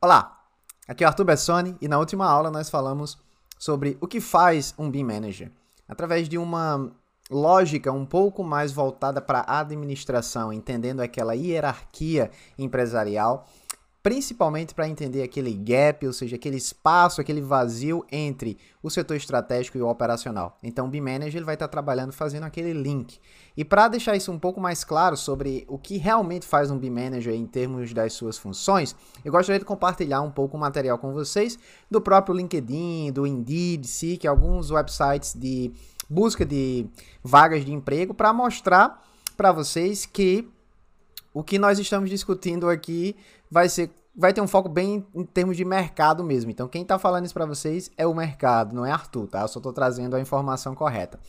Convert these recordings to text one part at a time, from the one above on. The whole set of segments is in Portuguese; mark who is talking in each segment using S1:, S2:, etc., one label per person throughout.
S1: Olá, aqui é o Arthur Bessoni e na última aula nós falamos sobre o que faz um BIM Manager. Através de uma lógica um pouco mais voltada para a administração, entendendo aquela hierarquia empresarial, principalmente para entender aquele gap, ou seja, aquele espaço, aquele vazio entre o setor estratégico e o operacional. Então, o BIM Manager ele vai estar trabalhando fazendo aquele link. E para deixar isso um pouco mais claro sobre o que realmente faz um BIM Manager em termos das suas funções, eu gostaria de compartilhar um pouco o material com vocês do próprio LinkedIn, do Indeed, Seek, alguns websites de busca de vagas de emprego para mostrar para vocês que o que nós estamos discutindo aqui vai ser vai ter um foco bem em termos de mercado mesmo. Então, quem está falando isso para vocês é o mercado, não é Arthur, tá? Eu só estou trazendo a informação correta.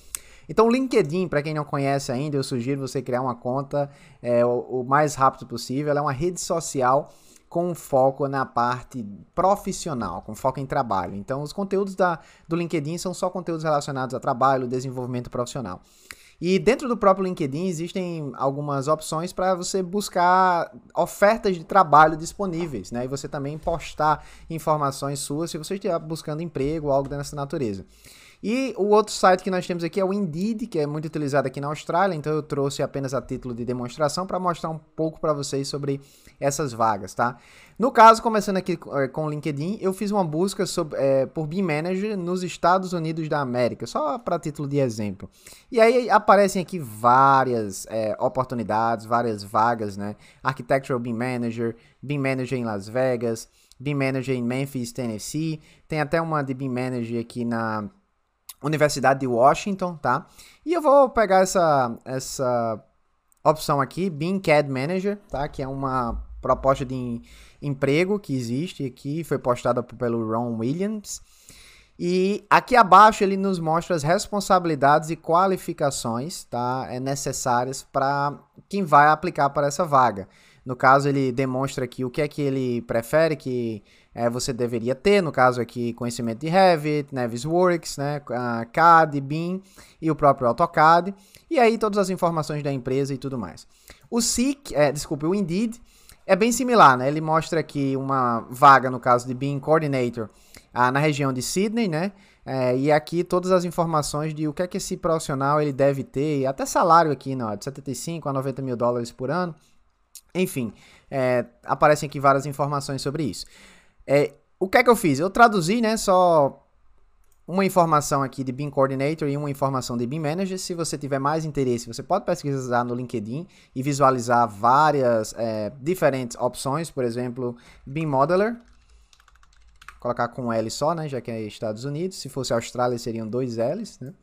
S1: Então, o LinkedIn, para quem não conhece ainda, eu sugiro você criar uma conta é, o, o mais rápido possível. Ela é uma rede social com foco na parte profissional, com foco em trabalho. Então, os conteúdos da, do LinkedIn são só conteúdos relacionados a trabalho, desenvolvimento profissional. E dentro do próprio LinkedIn existem algumas opções para você buscar ofertas de trabalho disponíveis, né? E você também postar informações suas se você estiver buscando emprego ou algo dessa natureza. E o outro site que nós temos aqui é o Indeed, que é muito utilizado aqui na Austrália, então eu trouxe apenas a título de demonstração para mostrar um pouco para vocês sobre essas vagas, tá? No caso, começando aqui eh, com o LinkedIn, eu fiz uma busca sobre, é, por BIM Manager nos Estados Unidos da América, só para título de exemplo. E aí aparecem aqui várias é, oportunidades, várias vagas, né? Architectural BIM Manager, BIM Manager em Las Vegas, BIM Manager em Memphis, Tennessee, tem até uma de BIM Manager aqui na Universidade de Washington, tá? E eu vou pegar essa, essa opção aqui, BIM CAD Manager, tá? Que é uma proposta de emprego que existe aqui, foi postada pelo Ron Williams. E aqui abaixo ele nos mostra as responsabilidades e qualificações tá, é, necessárias para quem vai aplicar para essa vaga. No caso, ele demonstra aqui o que é que ele prefere que é, você deveria ter, no caso aqui, conhecimento de Revit, Navisworks, né, CAD, BIM e o próprio AutoCAD, e aí todas as informações da empresa e tudo mais. O SIC, é, desculpe, o Indeed, é bem similar, né? Ele mostra aqui uma vaga, no caso de BIM Coordinator, ah, na região de Sydney, né? É, e aqui todas as informações de o que é que esse profissional ele deve ter, até salário aqui, não, de 75 a 90 mil dólares por ano. Enfim, é, aparecem aqui várias informações sobre isso. É, o que é que eu fiz? Eu traduzi, né, só uma informação aqui de BIM Coordinator e uma informação de BIM Manager. Se você tiver mais interesse, você pode pesquisar no LinkedIn e visualizar várias é, diferentes opções, por exemplo, BIM Modeler. Colocar com um L só, né, já que é Estados Unidos. Se fosse Austrália, seriam dois L's, né?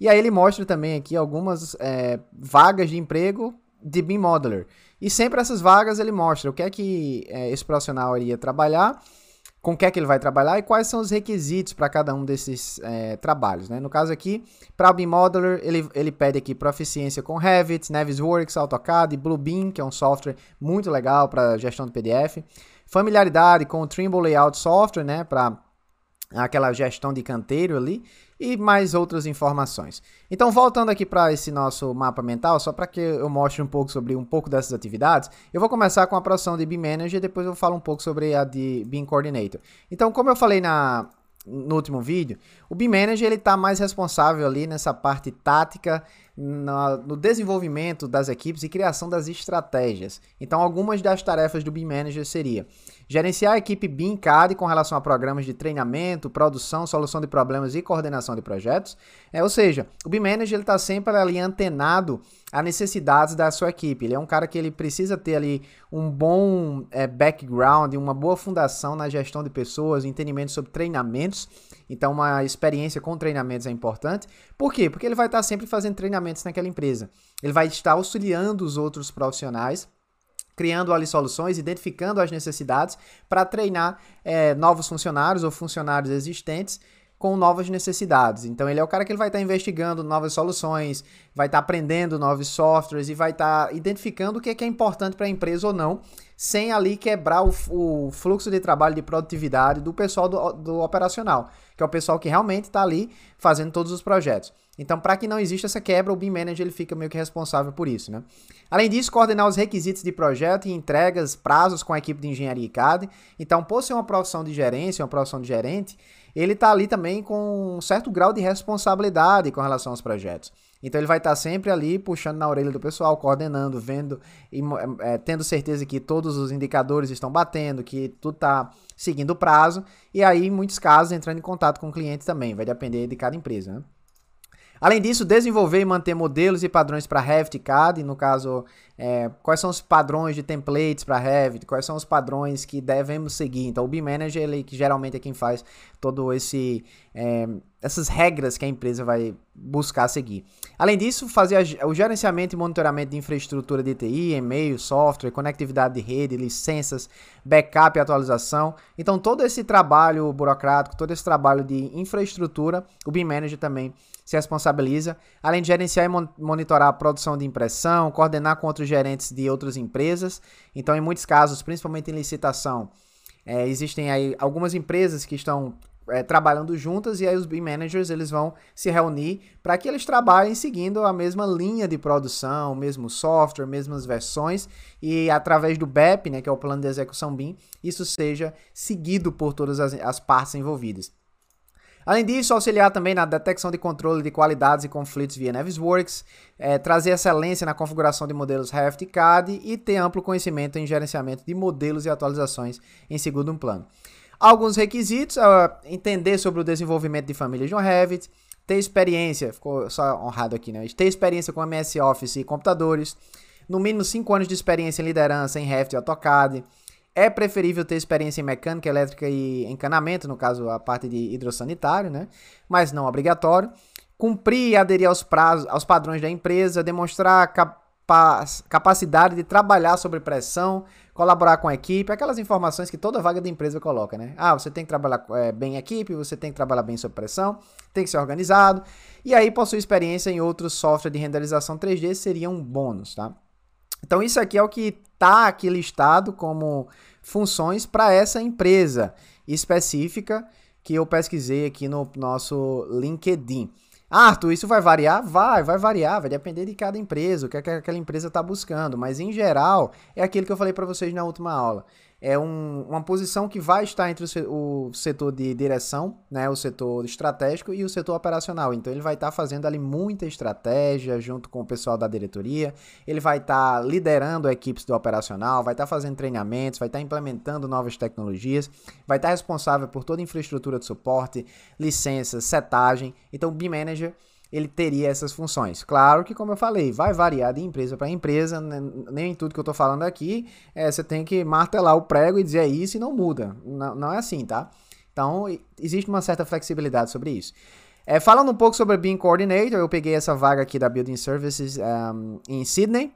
S1: E aí ele mostra também aqui algumas é, vagas de emprego de BIM Modeler. E sempre essas vagas ele mostra o que é que é, esse profissional iria trabalhar, com o que é que ele vai trabalhar e quais são os requisitos para cada um desses é, trabalhos. Né? No caso aqui, para o BIM Modeler, ele, ele pede aqui proficiência com Revit, Navisworks, AutoCAD, Bluebeam, que é um software muito legal para gestão de PDF, familiaridade com o Trimble Layout Software, né, para aquela gestão de canteiro ali, e mais outras informações. Então, voltando aqui para esse nosso mapa mental, só para que eu mostre um pouco sobre um pouco dessas atividades, eu vou começar com a profissão de BIM Manager e depois eu falo um pouco sobre a de BIM Coordinator. Então, como eu falei na, no último vídeo, o BIM Manager ele está mais responsável ali nessa parte tática, no, no, desenvolvimento das equipes e criação das estratégias. Então, algumas das tarefas do BIM Manager seria Gerenciar a equipe BIM CAD com relação a programas de treinamento, produção, solução de problemas e coordenação de projetos. É, ou seja, o BIM Manager está sempre ali antenado a necessidades da sua equipe. Ele é um cara que ele precisa ter ali um bom é, background, uma boa fundação na gestão de pessoas, entendimento sobre treinamentos. Então, uma experiência com treinamentos é importante. Por quê? Porque ele vai estar sempre fazendo treinamentos naquela empresa. Ele vai estar auxiliando os outros profissionais criando ali soluções, identificando as necessidades para treinar é, novos funcionários ou funcionários existentes com novas necessidades. Então ele é o cara que ele vai estar investigando novas soluções, vai estar tá aprendendo novos softwares e vai estar tá identificando o que é, que é importante para a empresa ou não, sem ali quebrar o, o, fluxo de trabalho de produtividade do pessoal do, do operacional, que é o pessoal que realmente está ali fazendo todos os projetos. Então, para que não exista essa quebra, o BIM Manager ele fica meio que responsável por isso, né? Além disso, coordenar os requisitos de projeto e entregas, prazos com a equipe de engenharia e CAD. Então, por ser uma profissão de gerência, uma profissão de gerente, ele está ali também com um certo grau de responsabilidade com relação aos projetos. Então ele vai estar tá sempre ali puxando na orelha do pessoal, coordenando, vendo e é, tendo certeza que todos os indicadores estão batendo, que tudo está seguindo o prazo. E aí, em muitos casos, entrando em contato com o cliente também. Vai depender de cada empresa. Né? Além disso, desenvolver e manter modelos e padrões para Revit e CAD, no caso, é, quais são os padrões de templates para Revit, quais são os padrões que devemos seguir. Então, o BIM Manager, ele que geralmente é quem faz todo esse é, essas regras que a empresa vai buscar seguir. Além disso, fazer o gerenciamento e monitoramento de infraestrutura de TI, e-mail, software, conectividade de rede, licenças, backup e atualização. Então, todo esse trabalho burocrático, todo esse trabalho de infraestrutura, o BIM Manager também se responsabiliza, além de gerenciar e monitorar a produção de impressão, coordenar com outros gerentes de outras empresas. Então, em muitos casos, principalmente em licitação, é, existem aí algumas empresas que estão é, trabalhando juntas e aí os BIM managers eles vão se reunir para que eles trabalhem seguindo a mesma linha de produção, mesmo software, mesmas versões e através do BEP, né, que é o plano de execução BIM, isso seja seguido por todas as, as partes envolvidas. Além disso, auxiliar também na detecção de controle de qualidades e conflitos via Navisworks, é, trazer excelência na configuração de modelos Revit e CAD e ter amplo conhecimento em gerenciamento de modelos e atualizações em segundo plano. Alguns requisitos, uh, entender sobre o desenvolvimento de famílias de um Revit, ter experiência, ficou só honrado aqui, né? Ter experiência com MS Office e computadores, no mínimo 5 anos de experiência em liderança em Revit e AutoCAD. É preferível ter experiência em mecânica, elétrica e encanamento, no caso a parte de hidrossanitário, né? Mas não obrigatório. Cumprir e aderir aos prazos, aos padrões da empresa, demonstrar capa capacidade de trabalhar sob pressão, colaborar com a equipe, aquelas informações que toda vaga de empresa coloca, né? Ah, você tem que trabalhar é, bem em equipe, você tem que trabalhar bem sob pressão, tem que ser organizado, e aí possui experiência em outros softwares de renderização 3D seria um bônus, tá? Então isso aqui é o que está aqui listado como funções para essa empresa específica que eu pesquisei aqui no nosso LinkedIn. Arthur, isso vai variar? Vai, vai variar, vai depender de cada empresa, o que, é que aquela empresa está buscando, mas em geral é aquilo que eu falei para vocês na última aula é um, uma posição que vai estar entre o, setor de direção, né, o setor estratégico e o setor operacional. Então ele vai estar fazendo ali muita estratégia junto com o pessoal da diretoria, ele vai estar liderando equipes do operacional, vai estar fazendo treinamentos, vai estar implementando novas tecnologias, vai estar responsável por toda a infraestrutura de suporte, licenças, setagem. Então o BIM Manager ele teria essas funções. Claro que, como eu falei, vai variar de empresa para empresa, né? nem tudo que eu estou falando aqui é, você tem que martelar o prego e dizer isso e não muda. Não, não é assim, tá? Então, existe uma certa flexibilidade sobre isso. É, falando um pouco sobre BIM Coordinator, eu peguei essa vaga aqui da Building Services um, em Sydney,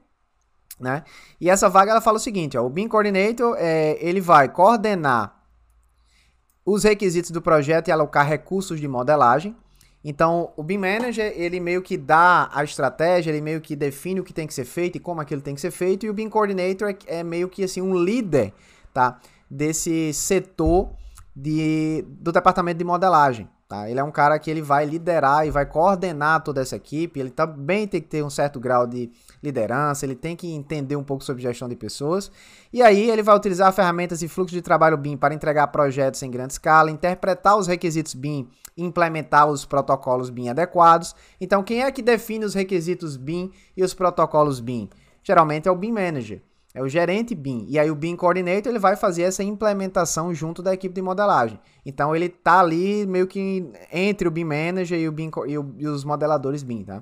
S1: né? E essa vaga ela fala o seguinte, ó, o BIM Coordinator é, ele vai coordenar os requisitos do projeto e alocar recursos de modelagem, então, o BIM Manager, ele meio que dá a estratégia, ele meio que define o que tem que ser feito e como aquilo tem que ser feito, e o BIM Coordinator é, é meio que assim um líder, tá? Desse setor de, do departamento de modelagem. Tá? Ele é um cara que ele vai liderar e vai coordenar toda essa equipe. Ele também tem que ter um certo grau de liderança, ele tem que entender um pouco sobre gestão de pessoas. E aí ele vai utilizar ferramentas e fluxo de trabalho BIM para entregar projetos em grande escala, interpretar os requisitos BIM implementar os protocolos BIM adequados. Então, quem é que define os requisitos BIM e os protocolos BIM? Geralmente é o BIM Manager. É o gerente BIM. E aí o BIM Coordinator ele vai fazer essa implementação junto da equipe de modelagem. Então ele tá ali meio que entre o BIM Manager e, o BIM, e, o, e os modeladores BIM, tá?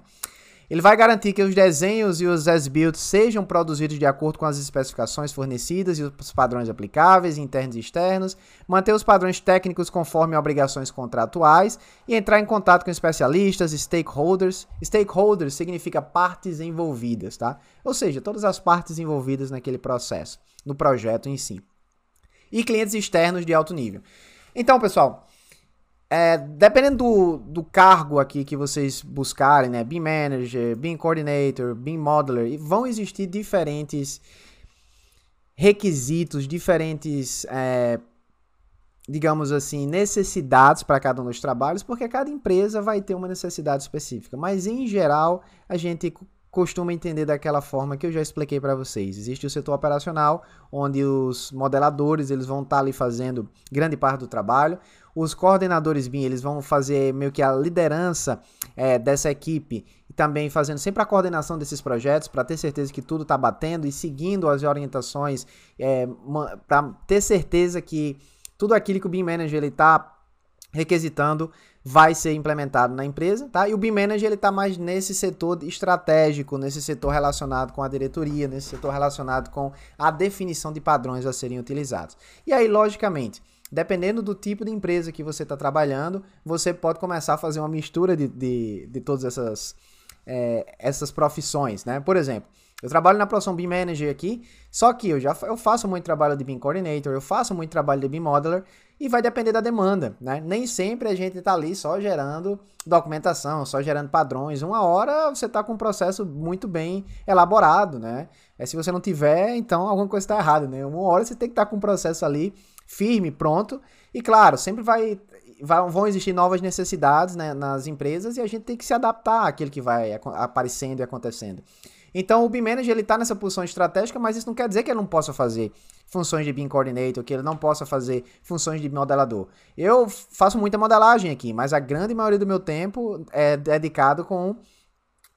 S1: Ele vai garantir que os desenhos e os as-builds sejam produzidos de acordo com as especificações fornecidas e os padrões aplicáveis, internos e externos, manter os padrões técnicos conforme obrigações contratuais e entrar em contato com especialistas, stakeholders. Stakeholders significa partes envolvidas, tá? Ou seja, todas as partes envolvidas naquele processo, no projeto em si. E clientes externos de alto nível. Então, pessoal, é, dependendo do, do cargo aqui que vocês buscarem, né? Beam Manager, Beam Coordinator, Beam Modeler, vão existir diferentes requisitos, diferentes, é, digamos assim, necessidades para cada um dos trabalhos, porque cada empresa vai ter uma necessidade específica. Mas em geral, a gente costuma entender daquela forma que eu já expliquei para vocês. Existe o setor operacional, onde os modeladores eles vão estar tá ali fazendo grande parte do trabalho. Os coordenadores BIM eles vão fazer meio que a liderança é, dessa equipe e também fazendo sempre a coordenação desses projetos para ter certeza que tudo está batendo e seguindo as orientações é, para ter certeza que tudo aquilo que o BIM Manager está requisitando vai ser implementado na empresa, tá? E o BIM Manager ele está mais nesse setor estratégico, nesse setor relacionado com a diretoria, nesse setor relacionado com a definição de padrões a serem utilizados. E aí, logicamente, dependendo do tipo de empresa que você está trabalhando, você pode começar a fazer uma mistura de, de, de todas essas, é, essas profissões, né? Por exemplo, eu trabalho na profissão BIM Manager aqui, só que eu já eu faço muito trabalho de BIM Coordinator, eu faço muito trabalho de BIM Modeler e vai depender da demanda, né? Nem sempre a gente está ali só gerando documentação, só gerando padrões. Uma hora você está com um processo muito bem elaborado, né? É, se você não tiver, então alguma coisa está errada, né? Uma hora você tem que estar tá com um processo ali firme, pronto. E claro, sempre vai vão existir novas necessidades né, nas empresas e a gente tem que se adaptar àquilo que vai aparecendo e acontecendo. Então o BIM Manager ele está nessa posição estratégica, mas isso não quer dizer que ele não possa fazer funções de BIM Coordinator, que ele não possa fazer funções de modelador. Eu faço muita modelagem aqui, mas a grande maioria do meu tempo é dedicado com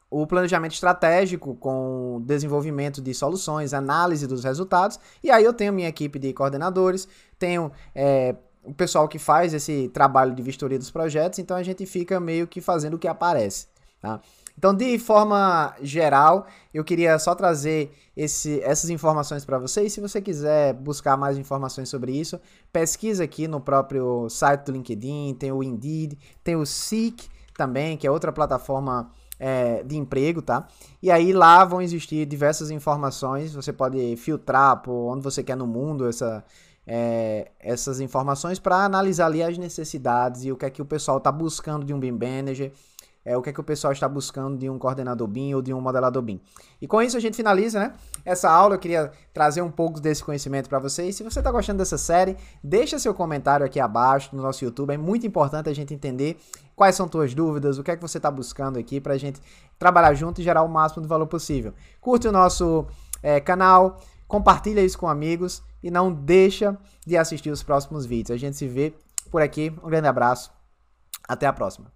S1: o planejamento estratégico, com desenvolvimento de soluções, análise dos resultados, e aí eu tenho minha equipe de coordenadores, tenho é, o pessoal que faz esse trabalho de vistoria dos projetos, então a gente fica meio que fazendo o que aparece. Tá? Então, de forma geral, eu queria só trazer esse, essas informações para vocês. Se você quiser buscar mais informações sobre isso, pesquisa aqui no próprio site do LinkedIn, tem o Indeed, tem o Seek também, que é outra plataforma é, de emprego, tá? E aí lá vão existir diversas informações. Você pode filtrar por onde você quer no mundo essa, é, essas informações para analisar ali as necessidades e o que é que o pessoal está buscando de um BIM Manager é, o que é que o pessoal está buscando de um coordenador BIM ou de um modelador BIM. E com isso a gente finaliza, né? Essa aula eu queria trazer um pouco desse conhecimento para vocês. Se você está gostando dessa série, deixa seu comentário aqui abaixo no nosso YouTube. É muito importante a gente entender quais são suas dúvidas, o que é que você está buscando aqui para a gente trabalhar junto e gerar o máximo de valor possível. Curte o nosso é, canal, compartilha isso com amigos e não deixa de assistir os próximos vídeos. A gente se vê por aqui. Um grande abraço. Até a próxima.